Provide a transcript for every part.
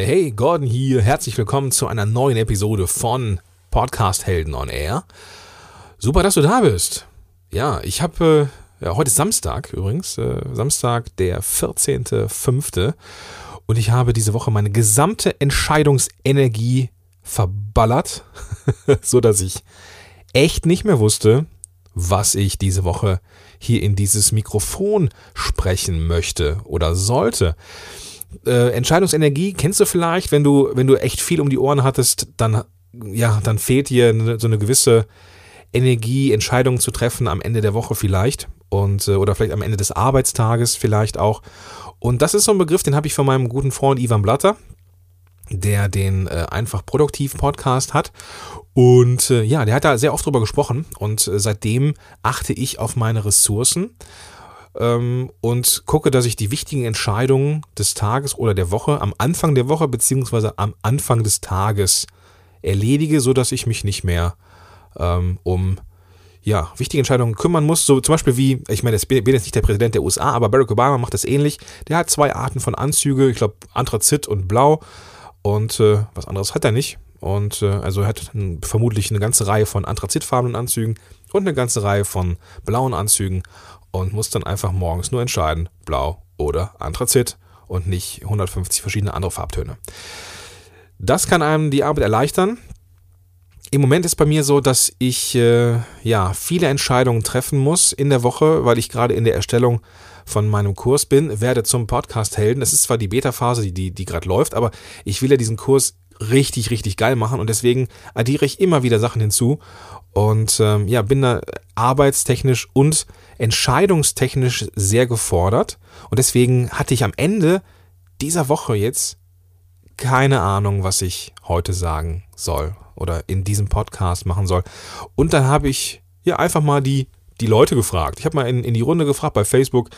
Hey, Gordon hier. Herzlich willkommen zu einer neuen Episode von Podcast Helden on Air. Super, dass du da bist. Ja, ich habe äh, ja, heute ist Samstag übrigens, äh, Samstag der 14.05. Und ich habe diese Woche meine gesamte Entscheidungsenergie verballert, so dass ich echt nicht mehr wusste, was ich diese Woche hier in dieses Mikrofon sprechen möchte oder sollte. Äh, Entscheidungsenergie kennst du vielleicht, wenn du, wenn du echt viel um die Ohren hattest, dann, ja, dann fehlt dir so eine gewisse Energie, Entscheidungen zu treffen am Ende der Woche vielleicht und äh, oder vielleicht am Ende des Arbeitstages vielleicht auch. Und das ist so ein Begriff, den habe ich von meinem guten Freund Ivan Blatter, der den äh, einfach produktiv Podcast hat und äh, ja, der hat da sehr oft drüber gesprochen und äh, seitdem achte ich auf meine Ressourcen ähm, und gucke, dass ich die wichtigen Entscheidungen des Tages oder der Woche am Anfang der Woche beziehungsweise am Anfang des Tages erledige, so dass ich mich nicht mehr ähm, um ja, wichtige Entscheidungen kümmern muss. So zum Beispiel wie, ich meine, ich bin jetzt nicht der Präsident der USA, aber Barack Obama macht das ähnlich. Der hat zwei Arten von Anzüge, ich glaube Anthrazit und Blau. Und äh, was anderes hat er nicht. Und äh, also er hat vermutlich eine ganze Reihe von anthrazitfarbenen Anzügen und eine ganze Reihe von blauen Anzügen und muss dann einfach morgens nur entscheiden, blau oder Anthrazit und nicht 150 verschiedene andere Farbtöne. Das kann einem die Arbeit erleichtern. Im Moment ist bei mir so, dass ich äh, ja viele Entscheidungen treffen muss in der Woche, weil ich gerade in der Erstellung von meinem Kurs bin, werde zum Podcast Helden. Das ist zwar die Beta-Phase, die, die, die gerade läuft, aber ich will ja diesen Kurs richtig, richtig geil machen und deswegen addiere ich immer wieder Sachen hinzu und ähm, ja, bin da arbeitstechnisch und entscheidungstechnisch sehr gefordert und deswegen hatte ich am Ende dieser Woche jetzt keine Ahnung, was ich heute sagen soll oder in diesem Podcast machen soll. Und dann habe ich ja einfach mal die, die Leute gefragt. Ich habe mal in, in die Runde gefragt bei Facebook,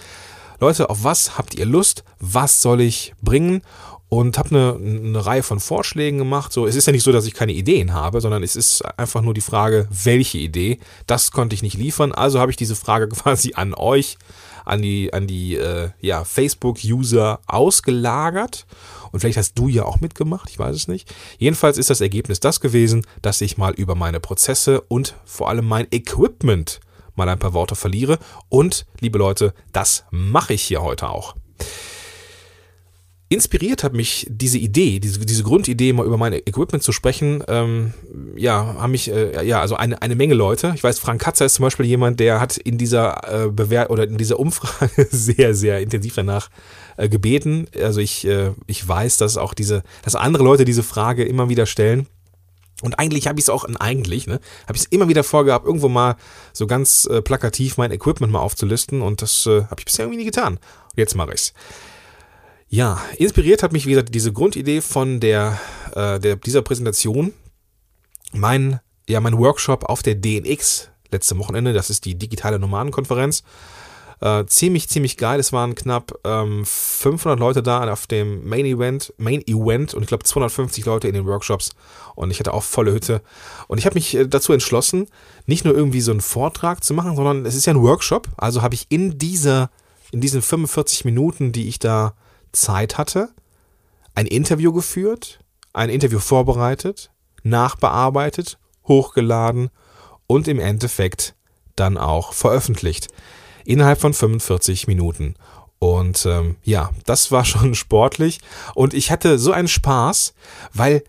Leute, auf was habt ihr Lust? Was soll ich bringen? Und habe eine, eine Reihe von Vorschlägen gemacht. So, es ist ja nicht so, dass ich keine Ideen habe, sondern es ist einfach nur die Frage, welche Idee. Das konnte ich nicht liefern. Also habe ich diese Frage quasi an euch, an die, an die äh, ja, Facebook-User ausgelagert und vielleicht hast du ja auch mitgemacht, ich weiß es nicht. Jedenfalls ist das Ergebnis das gewesen, dass ich mal über meine Prozesse und vor allem mein Equipment mal ein paar Worte verliere. Und, liebe Leute, das mache ich hier heute auch. Inspiriert hat mich diese Idee, diese, diese Grundidee, mal über mein Equipment zu sprechen. Ähm, ja, haben mich, äh, ja, also eine, eine Menge Leute. Ich weiß, Frank Katzer ist zum Beispiel jemand, der hat in dieser äh, Bewer oder in dieser Umfrage sehr, sehr intensiv danach äh, gebeten. Also ich, äh, ich weiß, dass auch diese, dass andere Leute diese Frage immer wieder stellen. Und eigentlich habe ich es auch, eigentlich, ne, habe ich es immer wieder vorgehabt, irgendwo mal so ganz äh, plakativ mein Equipment mal aufzulisten und das äh, habe ich bisher irgendwie nie getan. Und jetzt mache ich's. Ja, inspiriert hat mich, wie gesagt, diese Grundidee von der, äh, der dieser Präsentation. Mein, ja, mein Workshop auf der DNX letzte Wochenende, das ist die digitale Nomadenkonferenz. Äh, ziemlich, ziemlich geil. Es waren knapp ähm, 500 Leute da auf dem Main Event, Main Event und ich glaube 250 Leute in den Workshops und ich hatte auch volle Hütte. Und ich habe mich äh, dazu entschlossen, nicht nur irgendwie so einen Vortrag zu machen, sondern es ist ja ein Workshop. Also habe ich in dieser, in diesen 45 Minuten, die ich da Zeit hatte, ein Interview geführt, ein Interview vorbereitet, nachbearbeitet, hochgeladen und im Endeffekt dann auch veröffentlicht. Innerhalb von 45 Minuten. Und ähm, ja, das war schon sportlich. Und ich hatte so einen Spaß, weil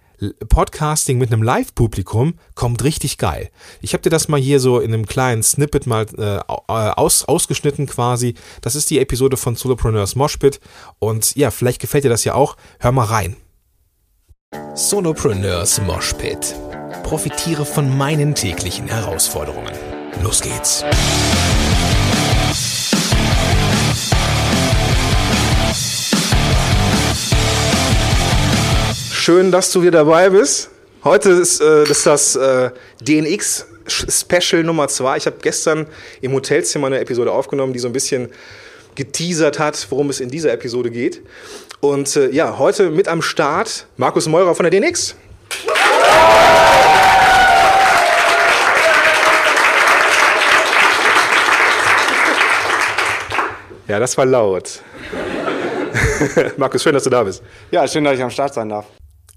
Podcasting mit einem Live-Publikum kommt richtig geil. Ich habe dir das mal hier so in einem kleinen Snippet mal äh, aus, ausgeschnitten quasi. Das ist die Episode von Solopreneurs Moshpit und ja, vielleicht gefällt dir das ja auch. Hör mal rein. Solopreneurs Moshpit. Profitiere von meinen täglichen Herausforderungen. Los geht's. Schön, dass du wieder dabei bist. Heute ist, äh, ist das äh, DNX Special Nummer 2. Ich habe gestern im Hotelzimmer eine Episode aufgenommen, die so ein bisschen geteasert hat, worum es in dieser Episode geht. Und äh, ja, heute mit am Start Markus Meurer von der DNX. Ja, das war laut. Markus, schön, dass du da bist. Ja, schön, dass ich am Start sein darf.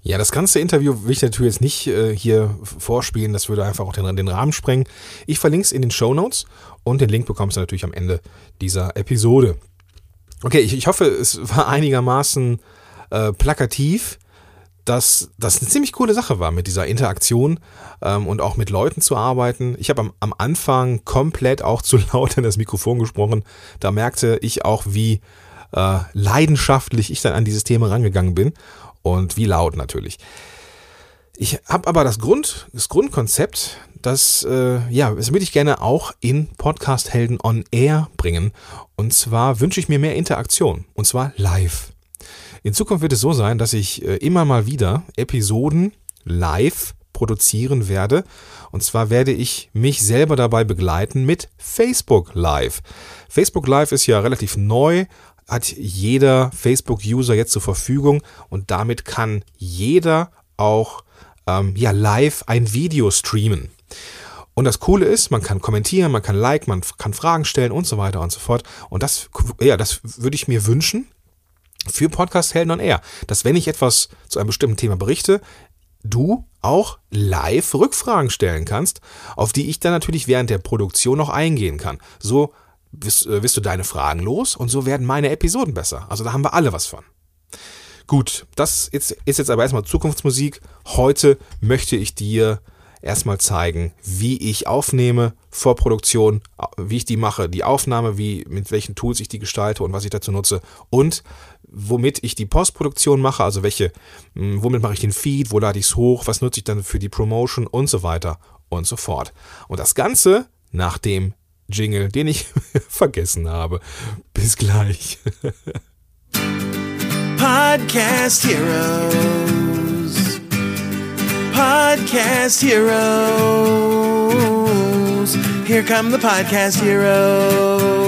Ja, das ganze Interview will ich natürlich jetzt nicht äh, hier vorspielen, das würde einfach auch den, den Rahmen sprengen. Ich verlinke es in den Show Notes und den Link bekommst du natürlich am Ende dieser Episode. Okay, ich, ich hoffe, es war einigermaßen äh, plakativ, dass das eine ziemlich coole Sache war mit dieser Interaktion ähm, und auch mit Leuten zu arbeiten. Ich habe am, am Anfang komplett auch zu laut in das Mikrofon gesprochen. Da merkte ich auch, wie äh, leidenschaftlich ich dann an dieses Thema rangegangen bin und wie laut natürlich. Ich habe aber das Grund, das Grundkonzept, das äh, ja, das würde ich gerne auch in Podcast Helden on Air bringen. Und zwar wünsche ich mir mehr Interaktion und zwar live. In Zukunft wird es so sein, dass ich äh, immer mal wieder Episoden live produzieren werde. Und zwar werde ich mich selber dabei begleiten mit Facebook Live. Facebook Live ist ja relativ neu, hat jeder Facebook-User jetzt zur Verfügung und damit kann jeder auch ähm, ja, live ein Video streamen. Und das Coole ist, man kann kommentieren, man kann liken, man kann Fragen stellen und so weiter und so fort. Und das, ja, das würde ich mir wünschen, für Podcast Helden on Air, dass wenn ich etwas zu einem bestimmten Thema berichte, du auch live Rückfragen stellen kannst, auf die ich dann natürlich während der Produktion noch eingehen kann. So wirst, äh, wirst du deine Fragen los und so werden meine Episoden besser. Also da haben wir alle was von. Gut, das ist, ist jetzt aber erstmal Zukunftsmusik. Heute möchte ich dir erstmal zeigen, wie ich aufnehme, Vorproduktion, wie ich die mache, die Aufnahme, wie, mit welchen Tools ich die gestalte und was ich dazu nutze und womit ich die Postproduktion mache, also welche, hm, womit mache ich den Feed, wo lade ich es hoch, was nutze ich dann für die Promotion und so weiter und so fort. Und das Ganze nach dem Jingle, den ich vergessen habe. Bis gleich. Podcast Heroes. Podcast Heroes. Here come the Podcast Heroes.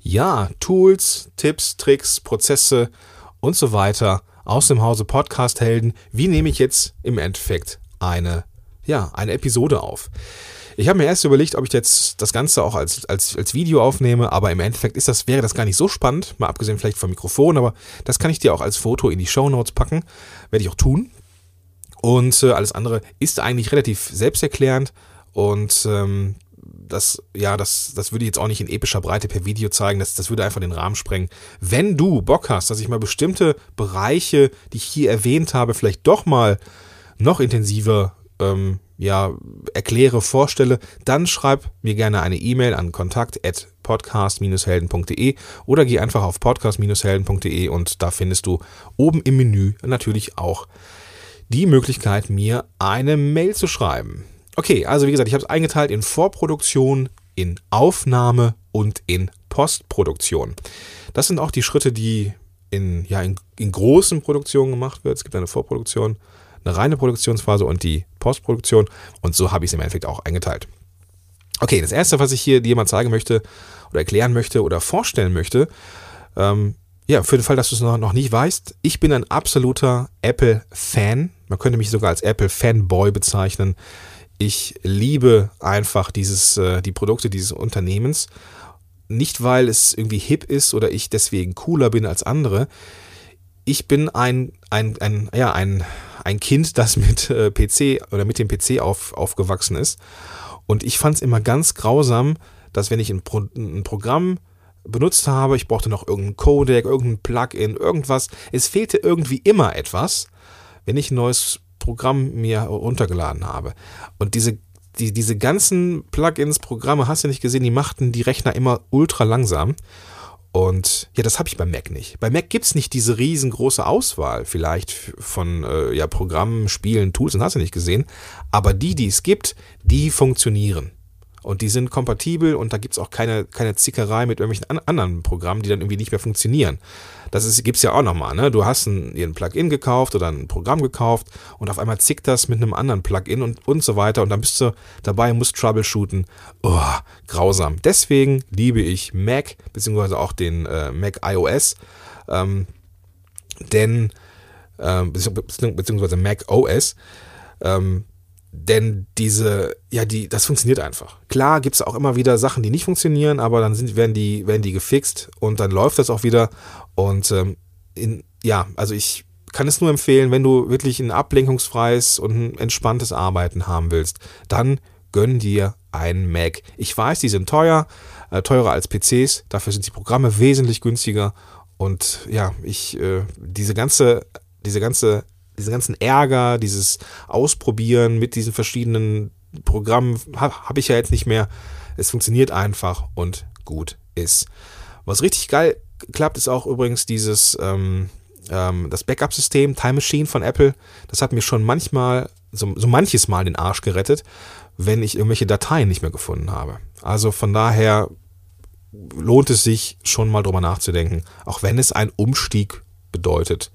Ja, Tools, Tipps, Tricks, Prozesse und so weiter aus dem Hause Podcast Helden. Wie nehme ich jetzt im Endeffekt eine, ja, eine Episode auf? Ich habe mir erst überlegt, ob ich jetzt das Ganze auch als, als, als Video aufnehme, aber im Endeffekt ist das, wäre das gar nicht so spannend, mal abgesehen vielleicht vom Mikrofon, aber das kann ich dir auch als Foto in die Show Notes packen. Werde ich auch tun. Und äh, alles andere ist eigentlich relativ selbsterklärend und ähm, das, ja, das, das würde ich jetzt auch nicht in epischer Breite per Video zeigen, das, das würde einfach den Rahmen sprengen. Wenn du Bock hast, dass ich mal bestimmte Bereiche, die ich hier erwähnt habe, vielleicht doch mal noch intensiver ähm, ja, erkläre, vorstelle, dann schreib mir gerne eine E-Mail an kontakt.podcast-helden.de oder geh einfach auf podcast-helden.de und da findest du oben im Menü natürlich auch die Möglichkeit, mir eine Mail zu schreiben. Okay, also wie gesagt, ich habe es eingeteilt in Vorproduktion, in Aufnahme und in Postproduktion. Das sind auch die Schritte, die in, ja, in, in großen Produktionen gemacht wird. Es gibt eine Vorproduktion, eine reine Produktionsphase und die Postproduktion. Und so habe ich es im Endeffekt auch eingeteilt. Okay, das erste, was ich hier dir mal zeigen möchte oder erklären möchte oder vorstellen möchte, ähm, ja, für den Fall, dass du es noch, noch nicht weißt, ich bin ein absoluter Apple-Fan. Man könnte mich sogar als Apple-Fanboy bezeichnen. Ich liebe einfach dieses, äh, die Produkte dieses Unternehmens. Nicht, weil es irgendwie hip ist oder ich deswegen cooler bin als andere. Ich bin ein, ein, ein, ja, ein, ein Kind, das mit äh, PC oder mit dem PC auf, aufgewachsen ist. Und ich fand es immer ganz grausam, dass wenn ich ein, Pro, ein Programm benutzt habe, ich brauchte noch irgendeinen Codec, irgendein Plugin, irgendwas. Es fehlte irgendwie immer etwas, wenn ich ein neues Programm mir runtergeladen habe. Und diese, die, diese ganzen Plugins, Programme, hast du nicht gesehen, die machten die Rechner immer ultra langsam. Und ja, das habe ich bei Mac nicht. Bei Mac gibt es nicht diese riesengroße Auswahl vielleicht von äh, ja, Programmen, Spielen, Tools, das hast du nicht gesehen. Aber die, die es gibt, die funktionieren. Und die sind kompatibel und da gibt es auch keine, keine Zickerei mit irgendwelchen an anderen Programmen, die dann irgendwie nicht mehr funktionieren. Das gibt es ja auch nochmal. Ne? Du hast ein, ein Plugin gekauft oder ein Programm gekauft und auf einmal zickt das mit einem anderen Plugin und, und so weiter. Und dann bist du dabei musst troubleshooten. Oh, grausam. Deswegen liebe ich Mac, beziehungsweise auch den äh, Mac iOS. Ähm, denn, äh, beziehungsweise Mac OS. Ähm, denn diese, ja, die, das funktioniert einfach. Klar gibt es auch immer wieder Sachen, die nicht funktionieren, aber dann sind, werden, die, werden die gefixt und dann läuft das auch wieder. Und ähm, in, ja, also ich kann es nur empfehlen, wenn du wirklich ein ablenkungsfreies und ein entspanntes Arbeiten haben willst, dann gönn dir einen Mac. Ich weiß, die sind teuer, äh, teurer als PCs, dafür sind die Programme wesentlich günstiger und ja, ich äh, diese ganze diese ganze diesen ganzen Ärger, dieses Ausprobieren mit diesen verschiedenen Programmen habe hab ich ja jetzt nicht mehr. Es funktioniert einfach und gut ist. Was richtig geil klappt, ist auch übrigens dieses ähm, ähm, das Backup-System Time Machine von Apple. Das hat mir schon manchmal so, so manches Mal den Arsch gerettet, wenn ich irgendwelche Dateien nicht mehr gefunden habe. Also von daher lohnt es sich schon mal drüber nachzudenken, auch wenn es ein Umstieg bedeutet.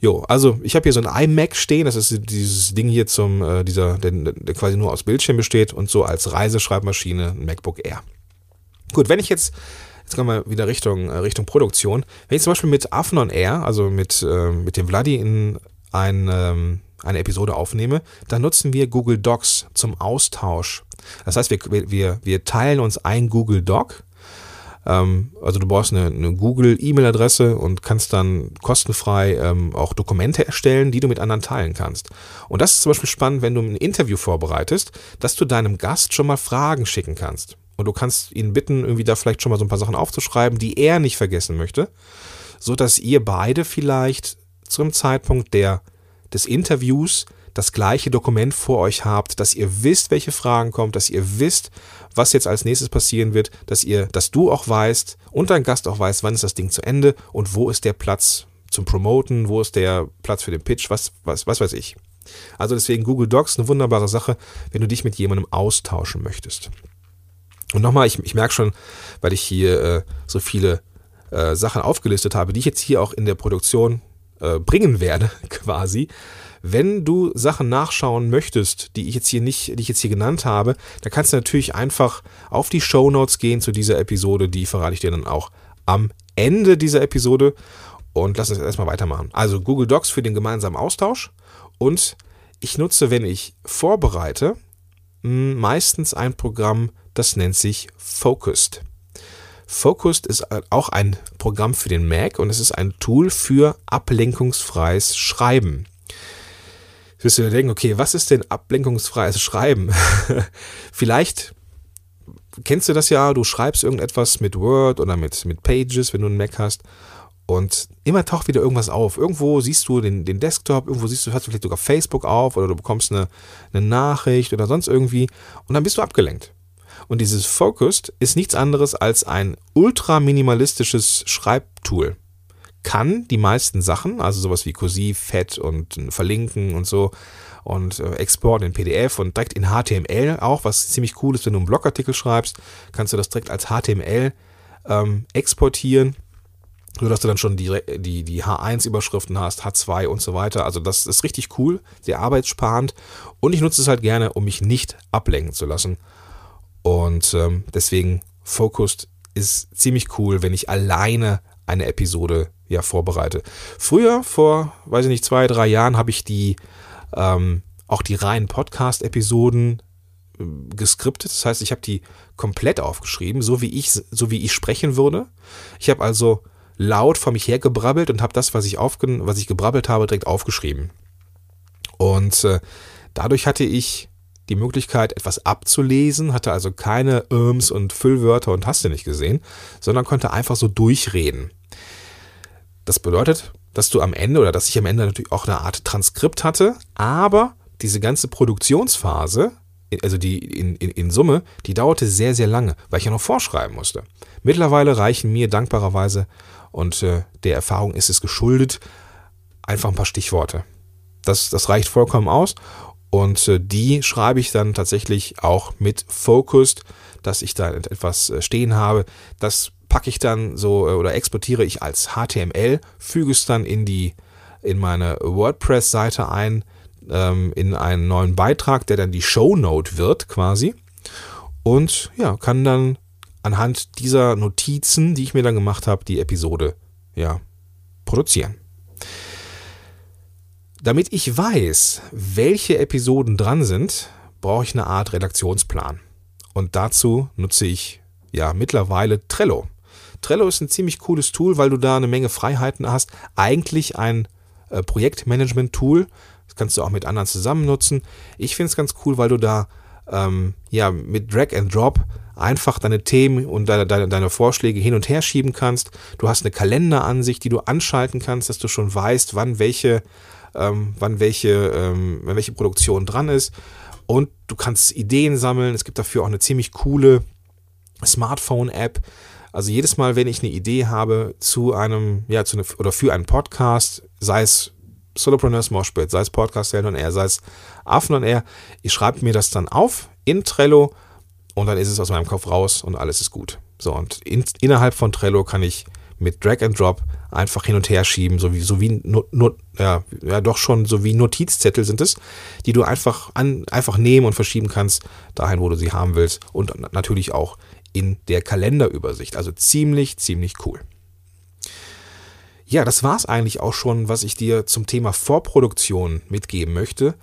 Jo, also ich habe hier so ein iMac stehen, das ist dieses Ding hier zum, äh, dieser, der, der quasi nur aus Bildschirm besteht und so als Reiseschreibmaschine ein MacBook Air. Gut, wenn ich jetzt, jetzt kommen wir wieder Richtung, äh, Richtung Produktion, wenn ich zum Beispiel mit Afnon Air, also mit, äh, mit dem Vladi in ein, ähm, eine Episode aufnehme, dann nutzen wir Google Docs zum Austausch. Das heißt, wir, wir, wir teilen uns ein Google Doc ähm, also du brauchst eine, eine Google-E-Mail-Adresse und kannst dann kostenfrei ähm, auch Dokumente erstellen, die du mit anderen teilen kannst. Und das ist zum Beispiel spannend, wenn du ein Interview vorbereitest, dass du deinem Gast schon mal Fragen schicken kannst. Und du kannst ihn bitten, irgendwie da vielleicht schon mal so ein paar Sachen aufzuschreiben, die er nicht vergessen möchte, so dass ihr beide vielleicht zum Zeitpunkt der, des Interviews das gleiche Dokument vor euch habt, dass ihr wisst, welche Fragen kommen, dass ihr wisst, was jetzt als nächstes passieren wird, dass ihr, dass du auch weißt und dein Gast auch weiß, wann ist das Ding zu Ende und wo ist der Platz zum Promoten, wo ist der Platz für den Pitch, was, was, was weiß ich. Also deswegen Google Docs eine wunderbare Sache, wenn du dich mit jemandem austauschen möchtest. Und nochmal, ich, ich merke schon, weil ich hier äh, so viele äh, Sachen aufgelistet habe, die ich jetzt hier auch in der Produktion äh, bringen werde, quasi. Wenn du Sachen nachschauen möchtest, die ich jetzt hier nicht, die ich jetzt hier genannt habe, dann kannst du natürlich einfach auf die Show Notes gehen zu dieser Episode. Die verrate ich dir dann auch am Ende dieser Episode. Und lass uns erstmal weitermachen. Also Google Docs für den gemeinsamen Austausch. Und ich nutze, wenn ich vorbereite, meistens ein Programm, das nennt sich Focused. Focused ist auch ein Programm für den Mac und es ist ein Tool für ablenkungsfreies Schreiben wirst du dir denken, okay, was ist denn ablenkungsfreies Schreiben? Vielleicht kennst du das ja, du schreibst irgendetwas mit Word oder mit, mit Pages, wenn du einen Mac hast. Und immer taucht wieder irgendwas auf. Irgendwo siehst du den, den Desktop, irgendwo siehst du, hast du vielleicht sogar Facebook auf oder du bekommst eine, eine Nachricht oder sonst irgendwie und dann bist du abgelenkt. Und dieses Focused ist nichts anderes als ein ultra minimalistisches Schreibtool kann die meisten Sachen, also sowas wie Kursiv, Fett und Verlinken und so und äh, Export in PDF und direkt in HTML auch, was ziemlich cool ist, wenn du einen Blogartikel schreibst, kannst du das direkt als HTML ähm, exportieren, sodass du dann schon die, die, die H1-Überschriften hast, H2 und so weiter. Also das ist richtig cool, sehr arbeitssparend und ich nutze es halt gerne, um mich nicht ablenken zu lassen. Und ähm, deswegen Focused ist ziemlich cool, wenn ich alleine eine Episode ja vorbereite. Früher, vor, weiß ich nicht, zwei, drei Jahren, habe ich die ähm, auch die reinen Podcast-Episoden äh, geskriptet. Das heißt, ich habe die komplett aufgeschrieben, so wie ich, so wie ich sprechen würde. Ich habe also laut vor mich hergebrabbelt und habe das, was ich, aufgen was ich gebrabbelt habe, direkt aufgeschrieben. Und äh, dadurch hatte ich die Möglichkeit, etwas abzulesen, hatte also keine Irms und Füllwörter und hast du nicht gesehen, sondern konnte einfach so durchreden. Das bedeutet, dass du am Ende oder dass ich am Ende natürlich auch eine Art Transkript hatte, aber diese ganze Produktionsphase, also die in, in, in Summe, die dauerte sehr, sehr lange, weil ich ja noch vorschreiben musste. Mittlerweile reichen mir dankbarerweise und äh, der Erfahrung ist es geschuldet, einfach ein paar Stichworte. Das, das reicht vollkommen aus und äh, die schreibe ich dann tatsächlich auch mit Focused, dass ich da etwas äh, stehen habe. Das packe ich dann so äh, oder exportiere ich als HTML, füge es dann in die in meine WordPress-Seite ein, ähm, in einen neuen Beitrag, der dann die Shownote wird quasi. Und ja, kann dann anhand dieser Notizen, die ich mir dann gemacht habe, die Episode ja produzieren. Damit ich weiß, welche Episoden dran sind, brauche ich eine Art Redaktionsplan. Und dazu nutze ich ja mittlerweile Trello. Trello ist ein ziemlich cooles Tool, weil du da eine Menge Freiheiten hast. Eigentlich ein äh, Projektmanagement-Tool. Das kannst du auch mit anderen zusammen nutzen. Ich finde es ganz cool, weil du da ähm, ja mit Drag and Drop einfach deine Themen und deine, deine, deine Vorschläge hin und her schieben kannst. Du hast eine Kalenderansicht, die du anschalten kannst, dass du schon weißt, wann welche, ähm, wann welche, ähm, welche Produktion dran ist. Und du kannst Ideen sammeln. Es gibt dafür auch eine ziemlich coole Smartphone-App. Also jedes Mal, wenn ich eine Idee habe zu einem, ja, zu eine, oder für einen Podcast, sei es Solopreneurs Moshpit, sei es Podcast Helden und Air, sei es Affen und Air, ich schreibe mir das dann auf in Trello und dann ist es aus meinem Kopf raus und alles ist gut. So, und in, innerhalb von Trello kann ich mit Drag and Drop einfach hin und her schieben, so wie, so wie no, no, ja, ja, doch schon so wie Notizzettel sind es, die du einfach an, einfach nehmen und verschieben kannst, dahin, wo du sie haben willst und natürlich auch in der Kalenderübersicht. Also ziemlich, ziemlich cool. Ja, das war es eigentlich auch schon, was ich dir zum Thema Vorproduktion mitgeben möchte.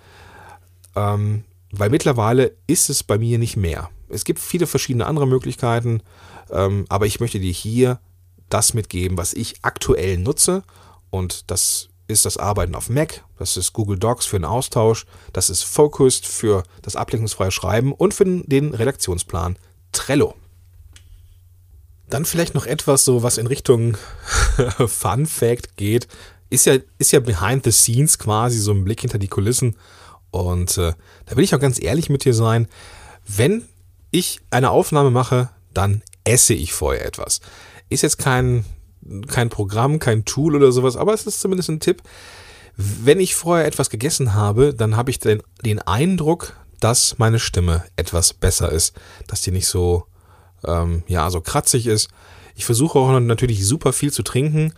Ähm, weil mittlerweile ist es bei mir nicht mehr. Es gibt viele verschiedene andere Möglichkeiten, ähm, aber ich möchte dir hier das mitgeben, was ich aktuell nutze. Und das ist das Arbeiten auf Mac, das ist Google Docs für den Austausch, das ist Focused für das ablenkungsfreie Schreiben und für den Redaktionsplan Trello. Dann vielleicht noch etwas so, was in Richtung Fun Fact geht. Ist ja, ist ja behind the scenes quasi so ein Blick hinter die Kulissen. Und äh, da will ich auch ganz ehrlich mit dir sein. Wenn ich eine Aufnahme mache, dann esse ich vorher etwas. Ist jetzt kein, kein Programm, kein Tool oder sowas, aber es ist zumindest ein Tipp. Wenn ich vorher etwas gegessen habe, dann habe ich den, den Eindruck, dass meine Stimme etwas besser ist, dass die nicht so ähm, ja, so kratzig ist. Ich versuche auch natürlich super viel zu trinken.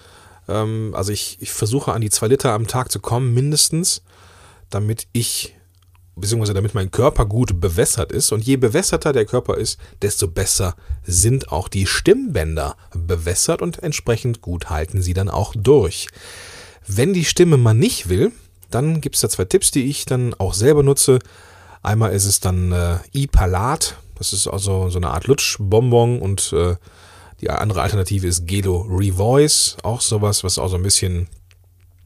Ähm, also ich, ich versuche an die zwei Liter am Tag zu kommen, mindestens, damit ich, beziehungsweise damit mein Körper gut bewässert ist. Und je bewässerter der Körper ist, desto besser sind auch die Stimmbänder bewässert und entsprechend gut halten sie dann auch durch. Wenn die Stimme mal nicht will, dann gibt es da zwei Tipps, die ich dann auch selber nutze. Einmal ist es dann äh, E-Palat, das ist also so eine Art Lutschbonbon und äh, die andere Alternative ist Gelo Revoice, auch sowas, was auch so ein bisschen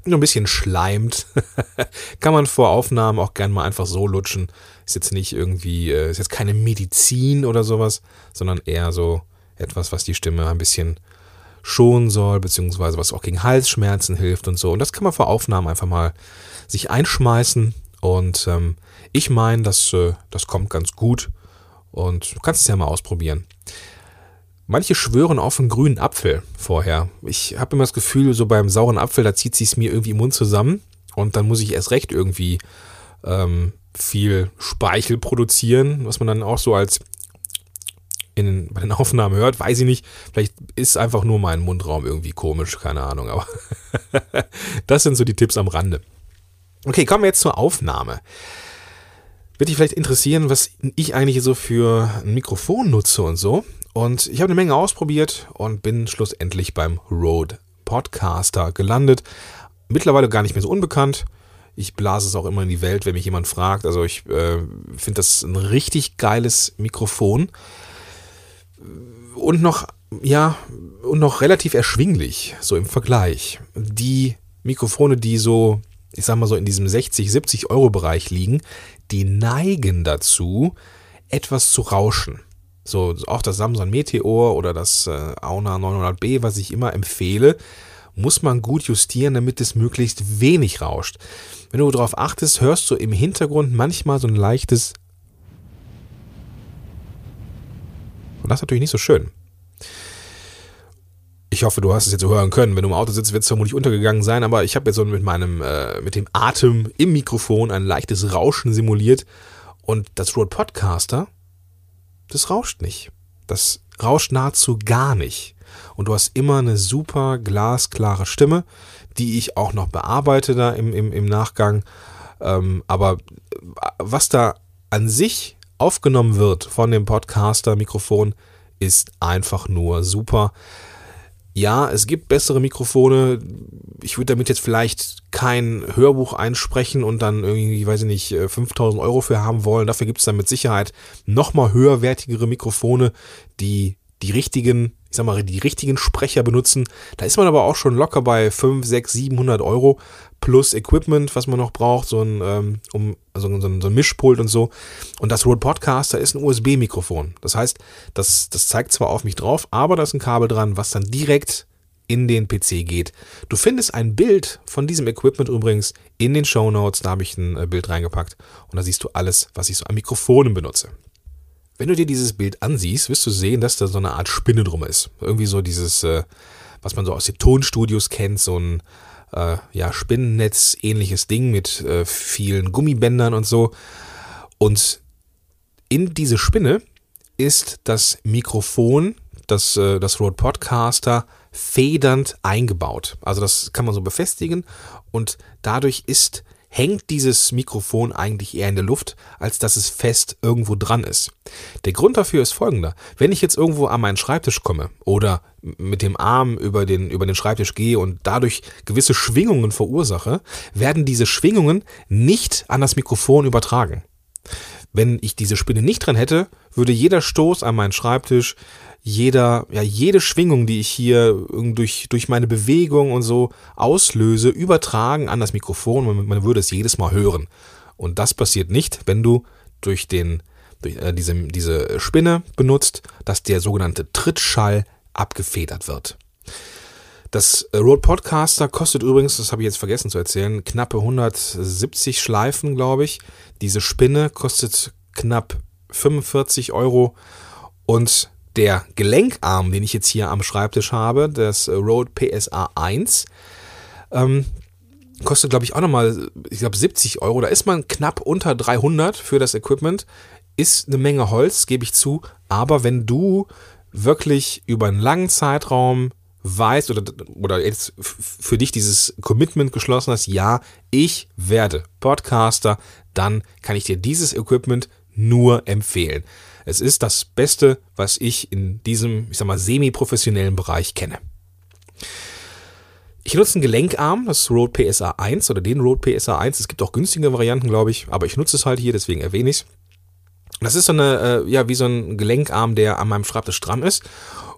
nur ein bisschen schleimt. Kann man vor Aufnahmen auch gern mal einfach so lutschen. Ist jetzt nicht irgendwie, äh, ist jetzt keine Medizin oder sowas, sondern eher so etwas, was die Stimme ein bisschen schonen soll, beziehungsweise was auch gegen Halsschmerzen hilft und so. Und das kann man vor Aufnahmen einfach mal sich einschmeißen. Und ähm, ich meine, das, äh, das kommt ganz gut. Und du kannst es ja mal ausprobieren. Manche schwören auf einen grünen Apfel vorher. Ich habe immer das Gefühl, so beim sauren Apfel, da zieht sich mir irgendwie im Mund zusammen und dann muss ich erst recht irgendwie ähm, viel Speichel produzieren, was man dann auch so als in, bei den Aufnahmen hört, weiß ich nicht. Vielleicht ist einfach nur mein Mundraum irgendwie komisch, keine Ahnung, aber das sind so die Tipps am Rande. Okay, kommen wir jetzt zur Aufnahme. Wird dich vielleicht interessieren, was ich eigentlich so für ein Mikrofon nutze und so. Und ich habe eine Menge ausprobiert und bin schlussendlich beim Rode Podcaster gelandet. Mittlerweile gar nicht mehr so unbekannt. Ich blase es auch immer in die Welt, wenn mich jemand fragt. Also ich äh, finde das ein richtig geiles Mikrofon. Und noch, ja, und noch relativ erschwinglich, so im Vergleich. Die Mikrofone, die so ich sag mal so in diesem 60, 70 Euro Bereich liegen, die neigen dazu, etwas zu rauschen. So, auch das Samsung Meteor oder das äh, Auna 900B, was ich immer empfehle, muss man gut justieren, damit es möglichst wenig rauscht. Wenn du darauf achtest, hörst du im Hintergrund manchmal so ein leichtes und das ist natürlich nicht so schön. Ich hoffe, du hast es jetzt hören können. Wenn du im Auto sitzt, wird es vermutlich untergegangen sein, aber ich habe jetzt so mit meinem, äh, mit dem Atem im Mikrofon ein leichtes Rauschen simuliert und das Rode Podcaster, das rauscht nicht. Das rauscht nahezu gar nicht. Und du hast immer eine super glasklare Stimme, die ich auch noch bearbeite da im, im, im Nachgang. Ähm, aber was da an sich aufgenommen wird von dem Podcaster-Mikrofon, ist einfach nur super. Ja, es gibt bessere Mikrofone. Ich würde damit jetzt vielleicht kein Hörbuch einsprechen und dann irgendwie, weiß ich nicht, 5000 Euro für haben wollen. Dafür gibt es dann mit Sicherheit nochmal höherwertigere Mikrofone, die die richtigen, ich sag mal, die richtigen Sprecher benutzen. Da ist man aber auch schon locker bei 5, 6, 700 Euro plus Equipment, was man noch braucht, so ein, ähm, um, also so ein, so ein Mischpult und so. Und das Rode Podcaster ist ein USB-Mikrofon. Das heißt, das, das zeigt zwar auf mich drauf, aber da ist ein Kabel dran, was dann direkt in den PC geht. Du findest ein Bild von diesem Equipment übrigens in den Show Notes. Da habe ich ein äh, Bild reingepackt und da siehst du alles, was ich so an Mikrofonen benutze. Wenn du dir dieses Bild ansiehst, wirst du sehen, dass da so eine Art Spinne drum ist. Irgendwie so dieses, äh, was man so aus den Tonstudios kennt, so ein äh, ja, Spinnennetz ähnliches Ding mit äh, vielen Gummibändern und so. Und in diese Spinne ist das Mikrofon, das, äh, das Rode Podcaster federnd eingebaut. Also das kann man so befestigen und dadurch ist hängt dieses Mikrofon eigentlich eher in der Luft, als dass es fest irgendwo dran ist. Der Grund dafür ist folgender. Wenn ich jetzt irgendwo an meinen Schreibtisch komme oder mit dem Arm über den, über den Schreibtisch gehe und dadurch gewisse Schwingungen verursache, werden diese Schwingungen nicht an das Mikrofon übertragen. Wenn ich diese Spinne nicht dran hätte, würde jeder Stoß an meinen Schreibtisch jeder, ja, jede Schwingung, die ich hier durch, durch meine Bewegung und so auslöse, übertragen an das Mikrofon und man würde es jedes Mal hören. Und das passiert nicht, wenn du durch den, durch, äh, diese, diese Spinne benutzt, dass der sogenannte Trittschall abgefedert wird. Das Rode Podcaster kostet übrigens, das habe ich jetzt vergessen zu erzählen, knappe 170 Schleifen, glaube ich. Diese Spinne kostet knapp 45 Euro und der Gelenkarm, den ich jetzt hier am Schreibtisch habe, das Rode PSA 1, ähm, kostet, glaube ich, auch nochmal, ich glaube, 70 Euro. Da ist man knapp unter 300 für das Equipment. Ist eine Menge Holz, gebe ich zu. Aber wenn du wirklich über einen langen Zeitraum weißt oder, oder jetzt für dich dieses Commitment geschlossen hast, ja, ich werde Podcaster, dann kann ich dir dieses Equipment nur empfehlen. Es ist das Beste, was ich in diesem, ich sag mal, semi-professionellen Bereich kenne. Ich nutze einen Gelenkarm, das Rode PSA 1 oder den Rode PSA 1. Es gibt auch günstige Varianten, glaube ich, aber ich nutze es halt hier, deswegen erwähne ich es. Das ist so eine, äh, ja, wie so ein Gelenkarm, der an meinem Schreibtisch dran ist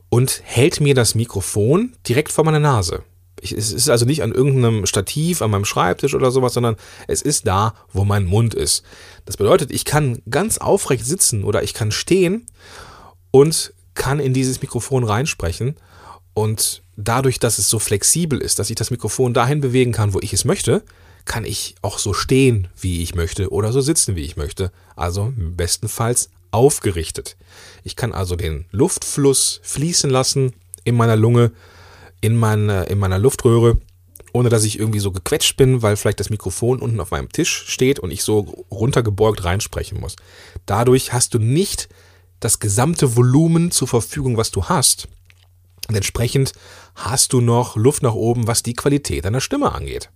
und hält mir das Mikrofon direkt vor meiner Nase. Ich, es ist also nicht an irgendeinem Stativ an meinem Schreibtisch oder sowas, sondern es ist da, wo mein Mund ist. Das bedeutet, ich kann ganz aufrecht sitzen oder ich kann stehen und kann in dieses Mikrofon reinsprechen. Und dadurch, dass es so flexibel ist, dass ich das Mikrofon dahin bewegen kann, wo ich es möchte, kann ich auch so stehen, wie ich möchte oder so sitzen, wie ich möchte. Also bestenfalls aufgerichtet. Ich kann also den Luftfluss fließen lassen in meiner Lunge in, meine, in meiner Luftröhre, ohne dass ich irgendwie so gequetscht bin, weil vielleicht das Mikrofon unten auf meinem Tisch steht und ich so runtergebeugt reinsprechen muss. Dadurch hast du nicht das gesamte Volumen zur Verfügung, was du hast. Und entsprechend hast du noch Luft nach oben, was die Qualität deiner Stimme angeht.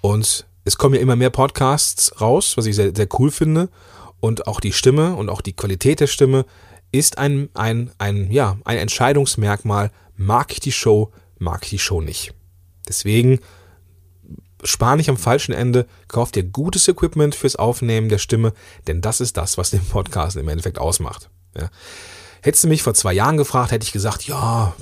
Und es kommen ja immer mehr Podcasts raus, was ich sehr, sehr cool finde. Und auch die Stimme und auch die Qualität der Stimme ist ein, ein, ein, ja, ein Entscheidungsmerkmal, mag ich die Show, mag ich die Show nicht. Deswegen spar nicht am falschen Ende, kauf dir gutes Equipment fürs Aufnehmen der Stimme, denn das ist das, was den Podcast im Endeffekt ausmacht. Ja. Hättest du mich vor zwei Jahren gefragt, hätte ich gesagt, ja,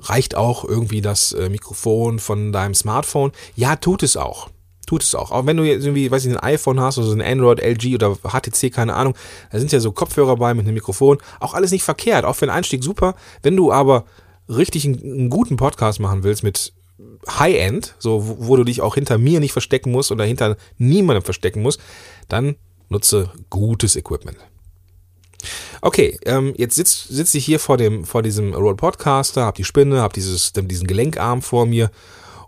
reicht auch irgendwie das äh, Mikrofon von deinem Smartphone? Ja, tut es auch. Tut es auch. Auch wenn du jetzt irgendwie, weiß ich, ein iPhone hast oder so ein Android, LG oder HTC, keine Ahnung, da sind ja so Kopfhörer bei mit einem Mikrofon. Auch alles nicht verkehrt. Auch für den Einstieg super. Wenn du aber richtig einen, einen guten Podcast machen willst mit High-End, so wo, wo, du dich auch hinter mir nicht verstecken musst oder hinter niemandem verstecken musst, dann nutze gutes Equipment. Okay, ähm, jetzt sitze sitz ich hier vor, dem, vor diesem Rode Podcaster, habe die Spinne, habe diesen Gelenkarm vor mir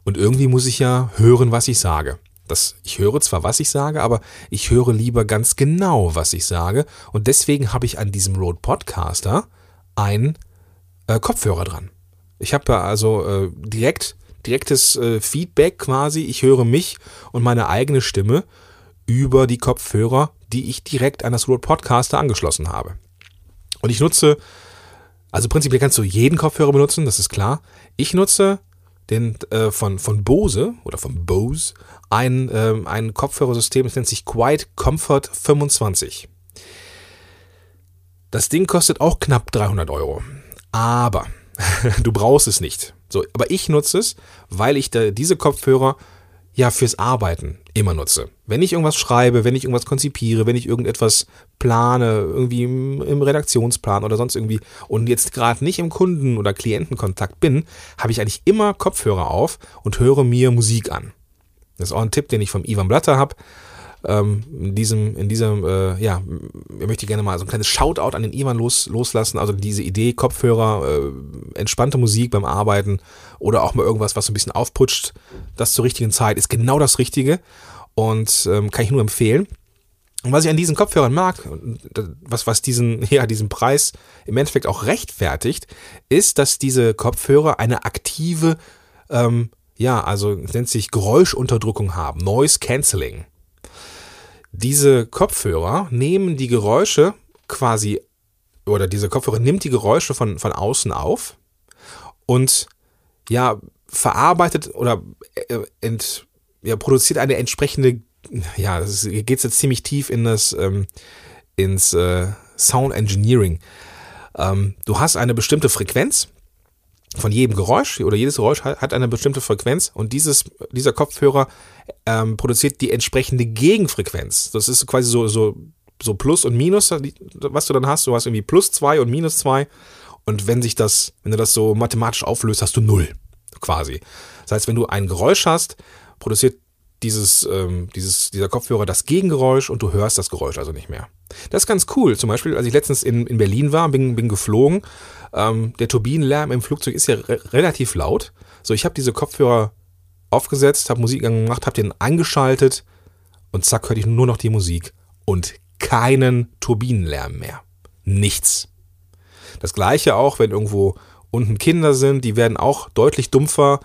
und irgendwie muss ich ja hören, was ich sage. Das, ich höre zwar, was ich sage, aber ich höre lieber ganz genau, was ich sage. Und deswegen habe ich an diesem Rode Podcaster ein äh, Kopfhörer dran. Ich habe also äh, direkt direktes äh, Feedback quasi. Ich höre mich und meine eigene Stimme über die Kopfhörer, die ich direkt an das Rode Podcaster angeschlossen habe. Und ich nutze, also prinzipiell kannst du jeden Kopfhörer benutzen, das ist klar. Ich nutze den, äh, von, von Bose oder von Bose ein, äh, ein Kopfhörersystem, das nennt sich Quiet Comfort 25. Das Ding kostet auch knapp 300 Euro. Aber du brauchst es nicht. So, aber ich nutze es, weil ich da diese Kopfhörer ja fürs Arbeiten immer nutze. Wenn ich irgendwas schreibe, wenn ich irgendwas konzipiere, wenn ich irgendetwas plane, irgendwie im, im Redaktionsplan oder sonst irgendwie und jetzt gerade nicht im Kunden- oder Klientenkontakt bin, habe ich eigentlich immer Kopfhörer auf und höre mir Musik an. Das ist auch ein Tipp, den ich vom Ivan Blatter habe ähm, in diesem, in diesem, äh, ja, möchte ich gerne mal so ein kleines Shoutout an den Ivan los, loslassen. Also diese Idee, Kopfhörer, äh, entspannte Musik beim Arbeiten oder auch mal irgendwas, was so ein bisschen aufputscht, das zur richtigen Zeit, ist genau das Richtige und ähm, kann ich nur empfehlen. Und was ich an diesen Kopfhörern mag, was, was diesen, ja, diesen Preis im Endeffekt auch rechtfertigt, ist, dass diese Kopfhörer eine aktive, ähm, ja, also nennt sich Geräuschunterdrückung haben, Noise Cancelling. Diese Kopfhörer nehmen die Geräusche quasi, oder diese Kopfhörer nimmt die Geräusche von, von außen auf und ja, verarbeitet oder äh, ent, ja, produziert eine entsprechende, ja, das geht jetzt ziemlich tief in das, ähm, ins äh, Sound Engineering. Ähm, du hast eine bestimmte Frequenz von jedem Geräusch oder jedes Geräusch hat eine bestimmte Frequenz und dieses, dieser Kopfhörer ähm, produziert die entsprechende Gegenfrequenz. Das ist quasi so, so, so Plus und Minus, was du dann hast. Du hast irgendwie Plus zwei und Minus zwei und wenn sich das, wenn du das so mathematisch auflöst, hast du null quasi. Das heißt, wenn du ein Geräusch hast, produziert dieses, ähm, dieses, dieser Kopfhörer das Gegengeräusch und du hörst das Geräusch also nicht mehr. Das ist ganz cool. Zum Beispiel, als ich letztens in, in Berlin war, bin, bin geflogen, ähm, der Turbinenlärm im Flugzeug ist ja re relativ laut. So, ich habe diese Kopfhörer aufgesetzt, habe Musik gemacht, habe den angeschaltet und zack, hörte ich nur noch die Musik und keinen Turbinenlärm mehr. Nichts. Das gleiche auch, wenn irgendwo unten Kinder sind, die werden auch deutlich dumpfer.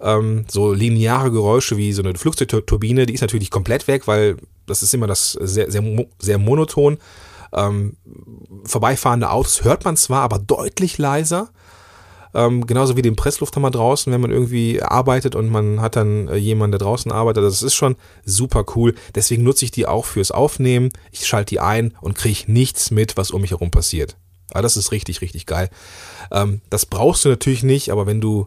Ähm, so lineare Geräusche wie so eine Flugzeugturbine, die ist natürlich komplett weg, weil das ist immer das sehr, sehr, sehr monoton. Ähm, vorbeifahrende Autos hört man zwar, aber deutlich leiser. Ähm, genauso wie den Presslufthammer draußen, wenn man irgendwie arbeitet und man hat dann äh, jemanden, der draußen arbeitet. Das ist schon super cool. Deswegen nutze ich die auch fürs Aufnehmen. Ich schalte die ein und kriege nichts mit, was um mich herum passiert. Aber das ist richtig, richtig geil. Ähm, das brauchst du natürlich nicht, aber wenn du,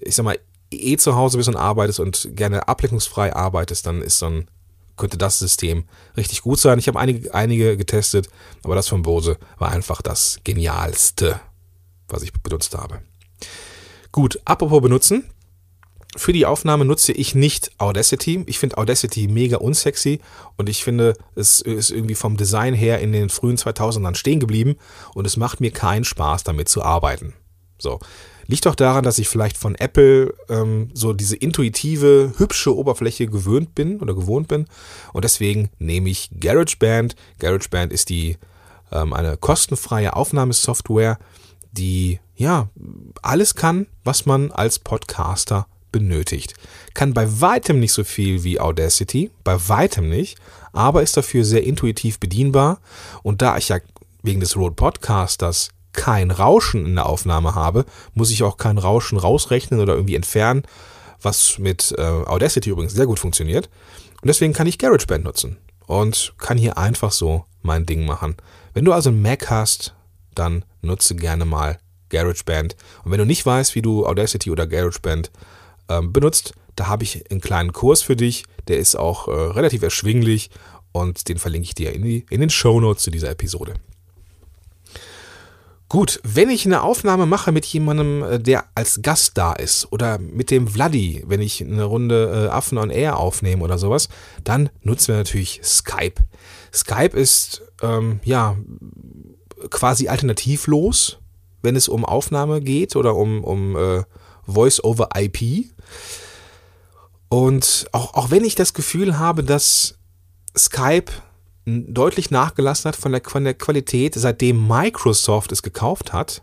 ich sag mal, eh zu Hause bist und arbeitest und gerne ablenkungsfrei arbeitest, dann ist so ein könnte das System richtig gut sein. Ich habe einige, einige getestet, aber das von Bose war einfach das genialste, was ich benutzt habe. Gut, apropos benutzen. Für die Aufnahme nutze ich nicht Audacity. Ich finde Audacity mega unsexy und ich finde, es ist irgendwie vom Design her in den frühen 2000ern stehen geblieben und es macht mir keinen Spaß damit zu arbeiten. So, Liegt auch daran, dass ich vielleicht von Apple ähm, so diese intuitive, hübsche Oberfläche gewöhnt bin oder gewohnt bin. Und deswegen nehme ich GarageBand. GarageBand ist die ähm, eine kostenfreie Aufnahmesoftware, die ja alles kann, was man als Podcaster benötigt. Kann bei weitem nicht so viel wie Audacity, bei weitem nicht, aber ist dafür sehr intuitiv bedienbar. Und da ich ja wegen des Rode Podcasters kein Rauschen in der Aufnahme habe, muss ich auch kein Rauschen rausrechnen oder irgendwie entfernen, was mit äh, Audacity übrigens sehr gut funktioniert. Und deswegen kann ich GarageBand nutzen und kann hier einfach so mein Ding machen. Wenn du also einen Mac hast, dann nutze gerne mal GarageBand. Und wenn du nicht weißt, wie du Audacity oder GarageBand ähm, benutzt, da habe ich einen kleinen Kurs für dich. Der ist auch äh, relativ erschwinglich und den verlinke ich dir in, die, in den Show Notes zu dieser Episode. Gut, wenn ich eine Aufnahme mache mit jemandem, äh, der als Gast da ist oder mit dem Vladi, wenn ich eine Runde äh, Affen on Air aufnehme oder sowas, dann nutzen wir natürlich Skype. Skype ist ähm, ja quasi alternativlos, wenn es um Aufnahme geht oder um, um äh, Voice over IP. Und auch, auch wenn ich das Gefühl habe, dass Skype deutlich nachgelassen hat von der, von der Qualität, seitdem Microsoft es gekauft hat,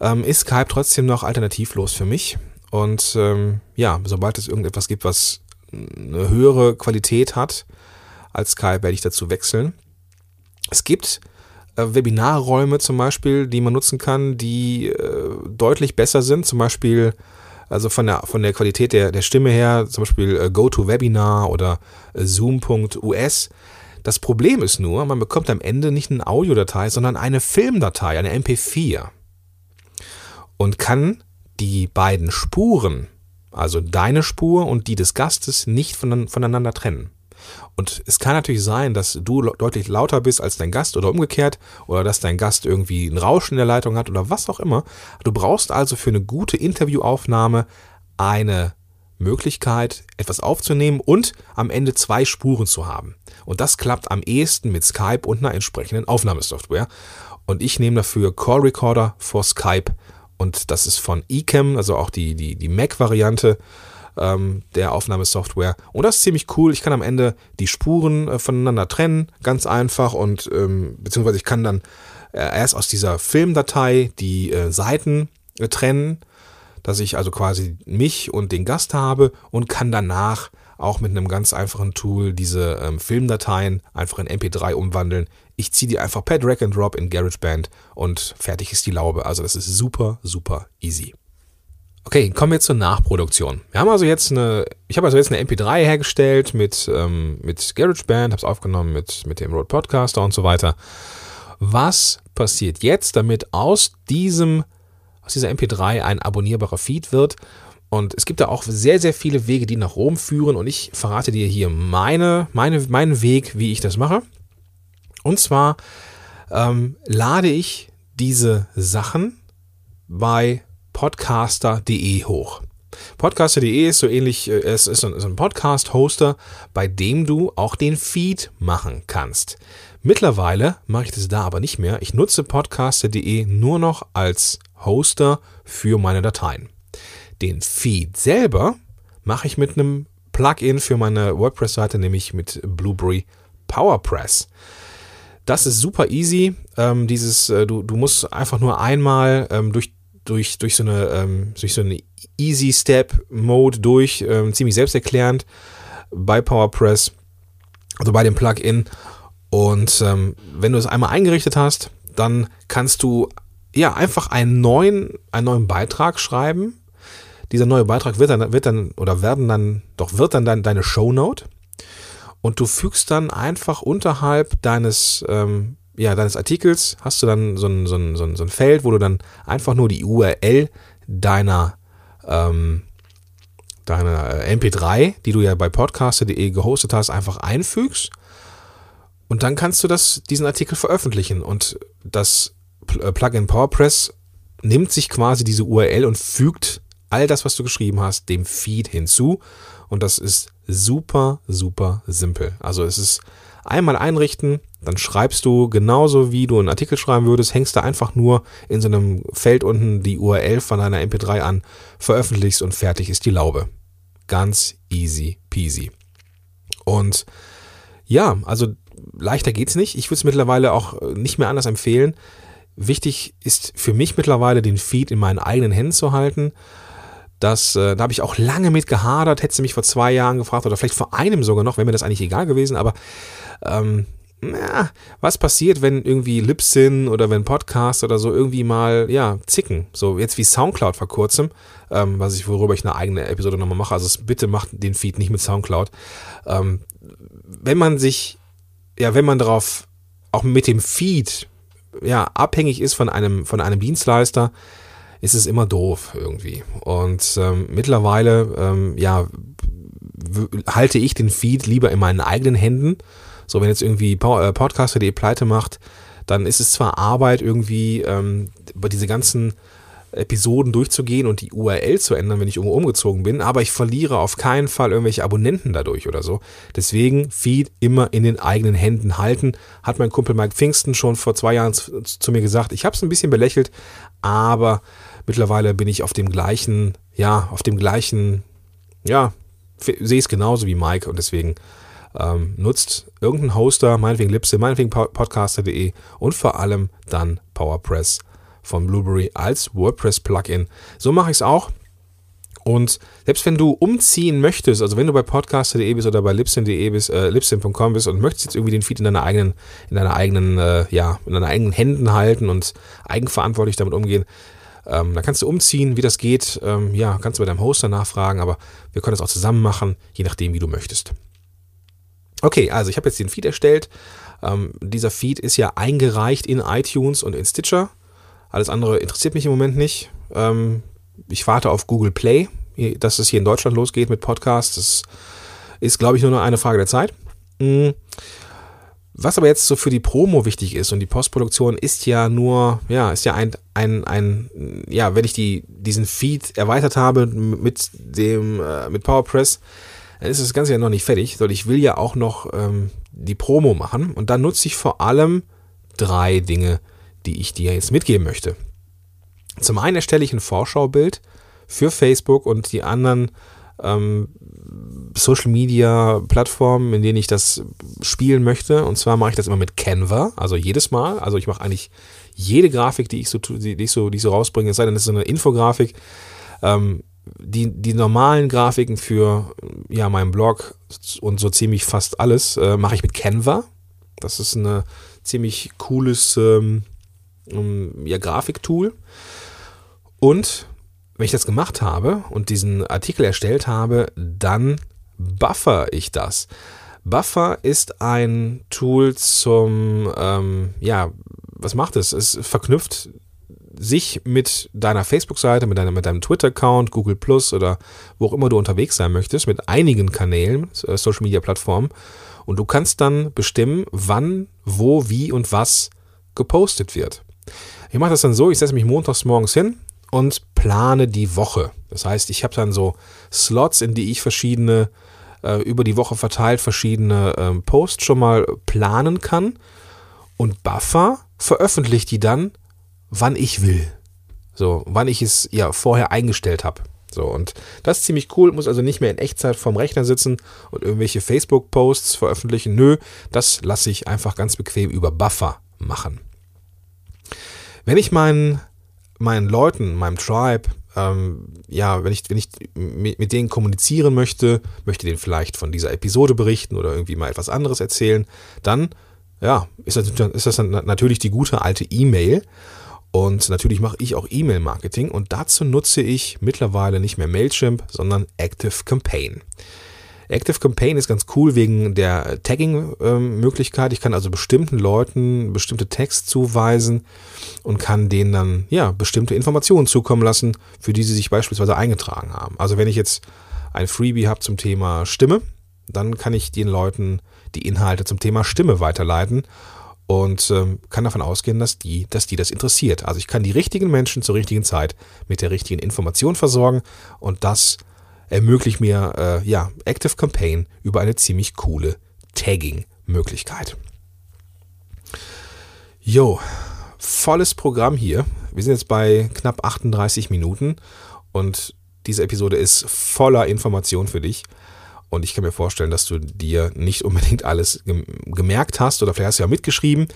ähm, ist Skype trotzdem noch alternativlos für mich. Und ähm, ja, sobald es irgendetwas gibt, was eine höhere Qualität hat als Skype, werde ich dazu wechseln. Es gibt äh, Webinarräume zum Beispiel, die man nutzen kann, die äh, deutlich besser sind. Zum Beispiel Also von der, von der Qualität der, der Stimme her, zum Beispiel äh, GoToWebinar oder äh, Zoom.us. Das Problem ist nur, man bekommt am Ende nicht eine Audiodatei, sondern eine Filmdatei, eine MP4. Und kann die beiden Spuren, also deine Spur und die des Gastes, nicht voneinander trennen. Und es kann natürlich sein, dass du deutlich lauter bist als dein Gast oder umgekehrt oder dass dein Gast irgendwie ein Rauschen in der Leitung hat oder was auch immer. Du brauchst also für eine gute Interviewaufnahme eine Möglichkeit, etwas aufzunehmen und am Ende zwei Spuren zu haben. Und das klappt am ehesten mit Skype und einer entsprechenden Aufnahmesoftware. Und ich nehme dafür Call Recorder for Skype und das ist von eCam, also auch die, die, die Mac-Variante ähm, der Aufnahmesoftware. Und das ist ziemlich cool. Ich kann am Ende die Spuren äh, voneinander trennen, ganz einfach. Und ähm, beziehungsweise ich kann dann äh, erst aus dieser Filmdatei die äh, Seiten äh, trennen, dass ich also quasi mich und den Gast habe und kann danach auch mit einem ganz einfachen Tool diese ähm, Filmdateien einfach in MP3 umwandeln. Ich ziehe die einfach per Drag and Drop in GarageBand und fertig ist die Laube. Also das ist super, super easy. Okay, kommen wir zur Nachproduktion. Wir haben also jetzt eine, ich habe also jetzt eine MP3 hergestellt mit, ähm, mit GarageBand, habe es aufgenommen mit, mit dem Rode Podcaster und so weiter. Was passiert jetzt, damit aus diesem, aus dieser MP3 ein abonnierbarer Feed wird? Und es gibt da auch sehr, sehr viele Wege, die nach Rom führen. Und ich verrate dir hier meine, meine, meinen Weg, wie ich das mache. Und zwar ähm, lade ich diese Sachen bei podcaster.de hoch. Podcaster.de ist so ähnlich, äh, es ist ein Podcast-Hoster, bei dem du auch den Feed machen kannst. Mittlerweile mache ich das da aber nicht mehr. Ich nutze podcaster.de nur noch als Hoster für meine Dateien. Den Feed selber mache ich mit einem Plugin für meine WordPress-Seite, nämlich mit Blueberry PowerPress. Das ist super easy. Ähm, dieses, äh, du, du musst einfach nur einmal ähm, durch durch, durch so eine, ähm, durch so eine Easy Step Mode durch, ähm, ziemlich selbsterklärend bei PowerPress, also bei dem Plugin. Und ähm, wenn du es einmal eingerichtet hast, dann kannst du ja einfach einen neuen, einen neuen Beitrag schreiben. Dieser neue Beitrag wird dann, wird dann, oder werden dann, doch wird dann dein, deine Shownote. Und du fügst dann einfach unterhalb deines ähm, ja, deines Artikels hast du dann so ein, so, ein, so, ein, so ein Feld, wo du dann einfach nur die URL deiner, ähm, deiner äh, MP3, die du ja bei podcaster.de gehostet hast, einfach einfügst. Und dann kannst du das, diesen Artikel veröffentlichen. Und das äh, Plugin PowerPress nimmt sich quasi diese URL und fügt all das, was du geschrieben hast, dem Feed hinzu. Und das ist super, super simpel. Also es ist einmal einrichten, dann schreibst du genauso wie du einen Artikel schreiben würdest, hängst da einfach nur in so einem Feld unten die URL von deiner MP3 an, veröffentlichst und fertig ist die Laube. Ganz easy peasy. Und ja, also leichter geht's nicht. Ich würde es mittlerweile auch nicht mehr anders empfehlen. Wichtig ist für mich mittlerweile, den Feed in meinen eigenen Händen zu halten. Das, äh, da habe ich auch lange mit gehadert. Hätte sie mich vor zwei Jahren gefragt oder vielleicht vor einem sogar noch, wäre mir das eigentlich egal gewesen. Aber ähm, na, was passiert, wenn irgendwie Libsyn oder wenn Podcasts oder so irgendwie mal, ja, zicken? So jetzt wie Soundcloud vor kurzem, ähm, was ich, worüber ich eine eigene Episode nochmal mache. Also bitte macht den Feed nicht mit Soundcloud. Ähm, wenn man sich, ja, wenn man darauf auch mit dem Feed, ja, abhängig ist von einem, von einem Dienstleister, ist es immer doof irgendwie. Und ähm, mittlerweile, ähm, ja, halte ich den Feed lieber in meinen eigenen Händen so, wenn jetzt irgendwie äh, Podcaster.de pleite macht, dann ist es zwar Arbeit, irgendwie ähm, über diese ganzen Episoden durchzugehen und die URL zu ändern, wenn ich umgezogen bin, aber ich verliere auf keinen Fall irgendwelche Abonnenten dadurch oder so. Deswegen Feed immer in den eigenen Händen halten. Hat mein Kumpel Mike Pfingsten schon vor zwei Jahren zu mir gesagt. Ich habe es ein bisschen belächelt, aber mittlerweile bin ich auf dem gleichen, ja, auf dem gleichen, ja, sehe es genauso wie Mike und deswegen ähm, nutzt irgendeinen Hoster, meinetwegen Lipse, meinetwegen podcaster.de und vor allem dann PowerPress von Blueberry als WordPress-Plugin. So mache ich es auch. Und selbst wenn du umziehen möchtest, also wenn du bei podcaster.de bist oder bei libsyn.de bist, äh, libsyn.com bist und möchtest jetzt irgendwie den Feed in deiner eigenen, in deiner eigenen, äh, ja, in deinen eigenen Händen halten und eigenverantwortlich damit umgehen, Ähm, da kannst du umziehen, wie das geht. Ähm, ja, kannst du bei deinem Hoster nachfragen, aber wir können das auch zusammen machen, je nachdem, wie du möchtest. Okay, also ich habe jetzt den Feed erstellt. Ähm, dieser Feed ist ja eingereicht in iTunes und in Stitcher. Alles andere interessiert mich im Moment nicht. Ähm, ich warte auf Google Play, dass es hier in Deutschland losgeht mit Podcasts. Das ist, glaube ich, nur noch eine Frage der Zeit. Mhm. Was aber jetzt so für die Promo wichtig ist und die Postproduktion ist ja nur, ja, ist ja ein, ein, ein ja, wenn ich die, diesen Feed erweitert habe mit dem, äh, mit PowerPress, ist das Ganze ja noch nicht fertig, sondern ich will ja auch noch ähm, die Promo machen und dann nutze ich vor allem drei Dinge, die ich dir jetzt mitgeben möchte. Zum einen erstelle ich ein Vorschaubild für Facebook und die anderen ähm, Social Media Plattformen, in denen ich das spielen möchte. Und zwar mache ich das immer mit Canva, also jedes Mal. Also ich mache eigentlich jede Grafik, die ich so, die ich so, die ich so rausbringe, es sei denn, das ist eine Infografik. Ähm, die, die normalen Grafiken für ja, meinen Blog und so ziemlich fast alles äh, mache ich mit Canva. Das ist ein ziemlich cooles ähm, ja, Grafiktool. Und wenn ich das gemacht habe und diesen Artikel erstellt habe, dann buffer ich das. Buffer ist ein Tool zum, ähm, ja, was macht es? Es verknüpft sich mit deiner Facebook-Seite, mit, mit deinem Twitter-Account, Google Plus oder wo auch immer du unterwegs sein möchtest, mit einigen Kanälen, äh, Social-Media-Plattformen. Und du kannst dann bestimmen, wann, wo, wie und was gepostet wird. Ich mache das dann so, ich setze mich montags morgens hin und plane die Woche. Das heißt, ich habe dann so Slots, in die ich verschiedene, äh, über die Woche verteilt verschiedene äh, Posts schon mal planen kann. Und Buffer veröffentlicht die dann wann ich will. So, wann ich es ja vorher eingestellt habe. So, und das ist ziemlich cool, muss also nicht mehr in Echtzeit vorm Rechner sitzen und irgendwelche Facebook-Posts veröffentlichen. Nö, das lasse ich einfach ganz bequem über Buffer machen. Wenn ich meinen, meinen Leuten, meinem Tribe, ähm, ja, wenn ich, wenn ich mit, denen kommunizieren möchte, möchte denen vielleicht von dieser Episode berichten oder irgendwie mal etwas anderes erzählen, dann, ja, ist das, ist das dann natürlich die gute alte E-Mail. Und natürlich mache ich auch E-Mail-Marketing und dazu nutze ich mittlerweile nicht mehr Mailchimp, sondern Active Campaign. Active Campaign ist ganz cool wegen der Tagging-Möglichkeit. ich kann also bestimmten Leuten bestimmte Tags zuweisen und kann denen dann ja bestimmte Informationen zukommen lassen, für die sie sich beispielsweise eingetragen haben. Also wenn ich jetzt ein Freebie habe zum Thema Stimme, dann kann ich den Leuten die Inhalte zum Thema Stimme weiterleiten und ähm, kann davon ausgehen, dass die, dass die das interessiert. Also ich kann die richtigen Menschen zur richtigen Zeit mit der richtigen Information versorgen und das ermöglicht mir äh, ja Active Campaign über eine ziemlich coole Tagging-Möglichkeit. Jo, volles Programm hier. Wir sind jetzt bei knapp 38 Minuten und diese Episode ist voller Information für dich. Und ich kann mir vorstellen, dass du dir nicht unbedingt alles gemerkt hast oder vielleicht hast du ja mitgeschrieben.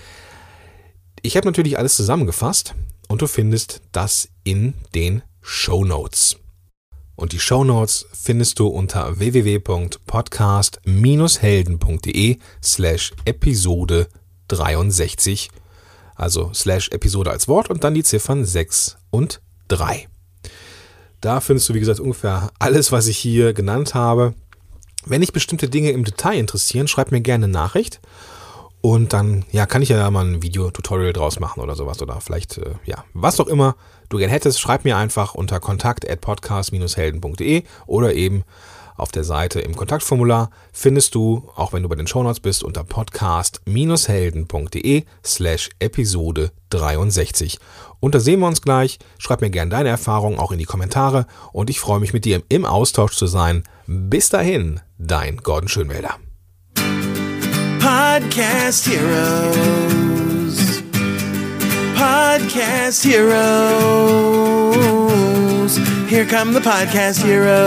Ich habe natürlich alles zusammengefasst und du findest das in den Show Notes. Und die Show Notes findest du unter www.podcast-helden.de slash Episode 63. Also slash Episode als Wort und dann die Ziffern 6 und 3. Da findest du, wie gesagt, ungefähr alles, was ich hier genannt habe. Wenn dich bestimmte Dinge im Detail interessieren, schreib mir gerne eine Nachricht. Und dann, ja, kann ich ja mal ein Video-Tutorial draus machen oder sowas. Oder vielleicht, äh, ja, was auch immer du gern hättest, schreib mir einfach unter kontakt at podcast-helden.de oder eben auf der Seite im Kontaktformular findest du, auch wenn du bei den Shownotes bist, unter podcast-helden.de slash Episode 63. Und da sehen wir uns gleich. Schreib mir gerne deine Erfahrungen auch in die Kommentare und ich freue mich mit dir im Austausch zu sein. Bis dahin, dein Gordon Schönwälder. Podcast Heroes. Podcast Heroes. Here come the Podcast Heroes.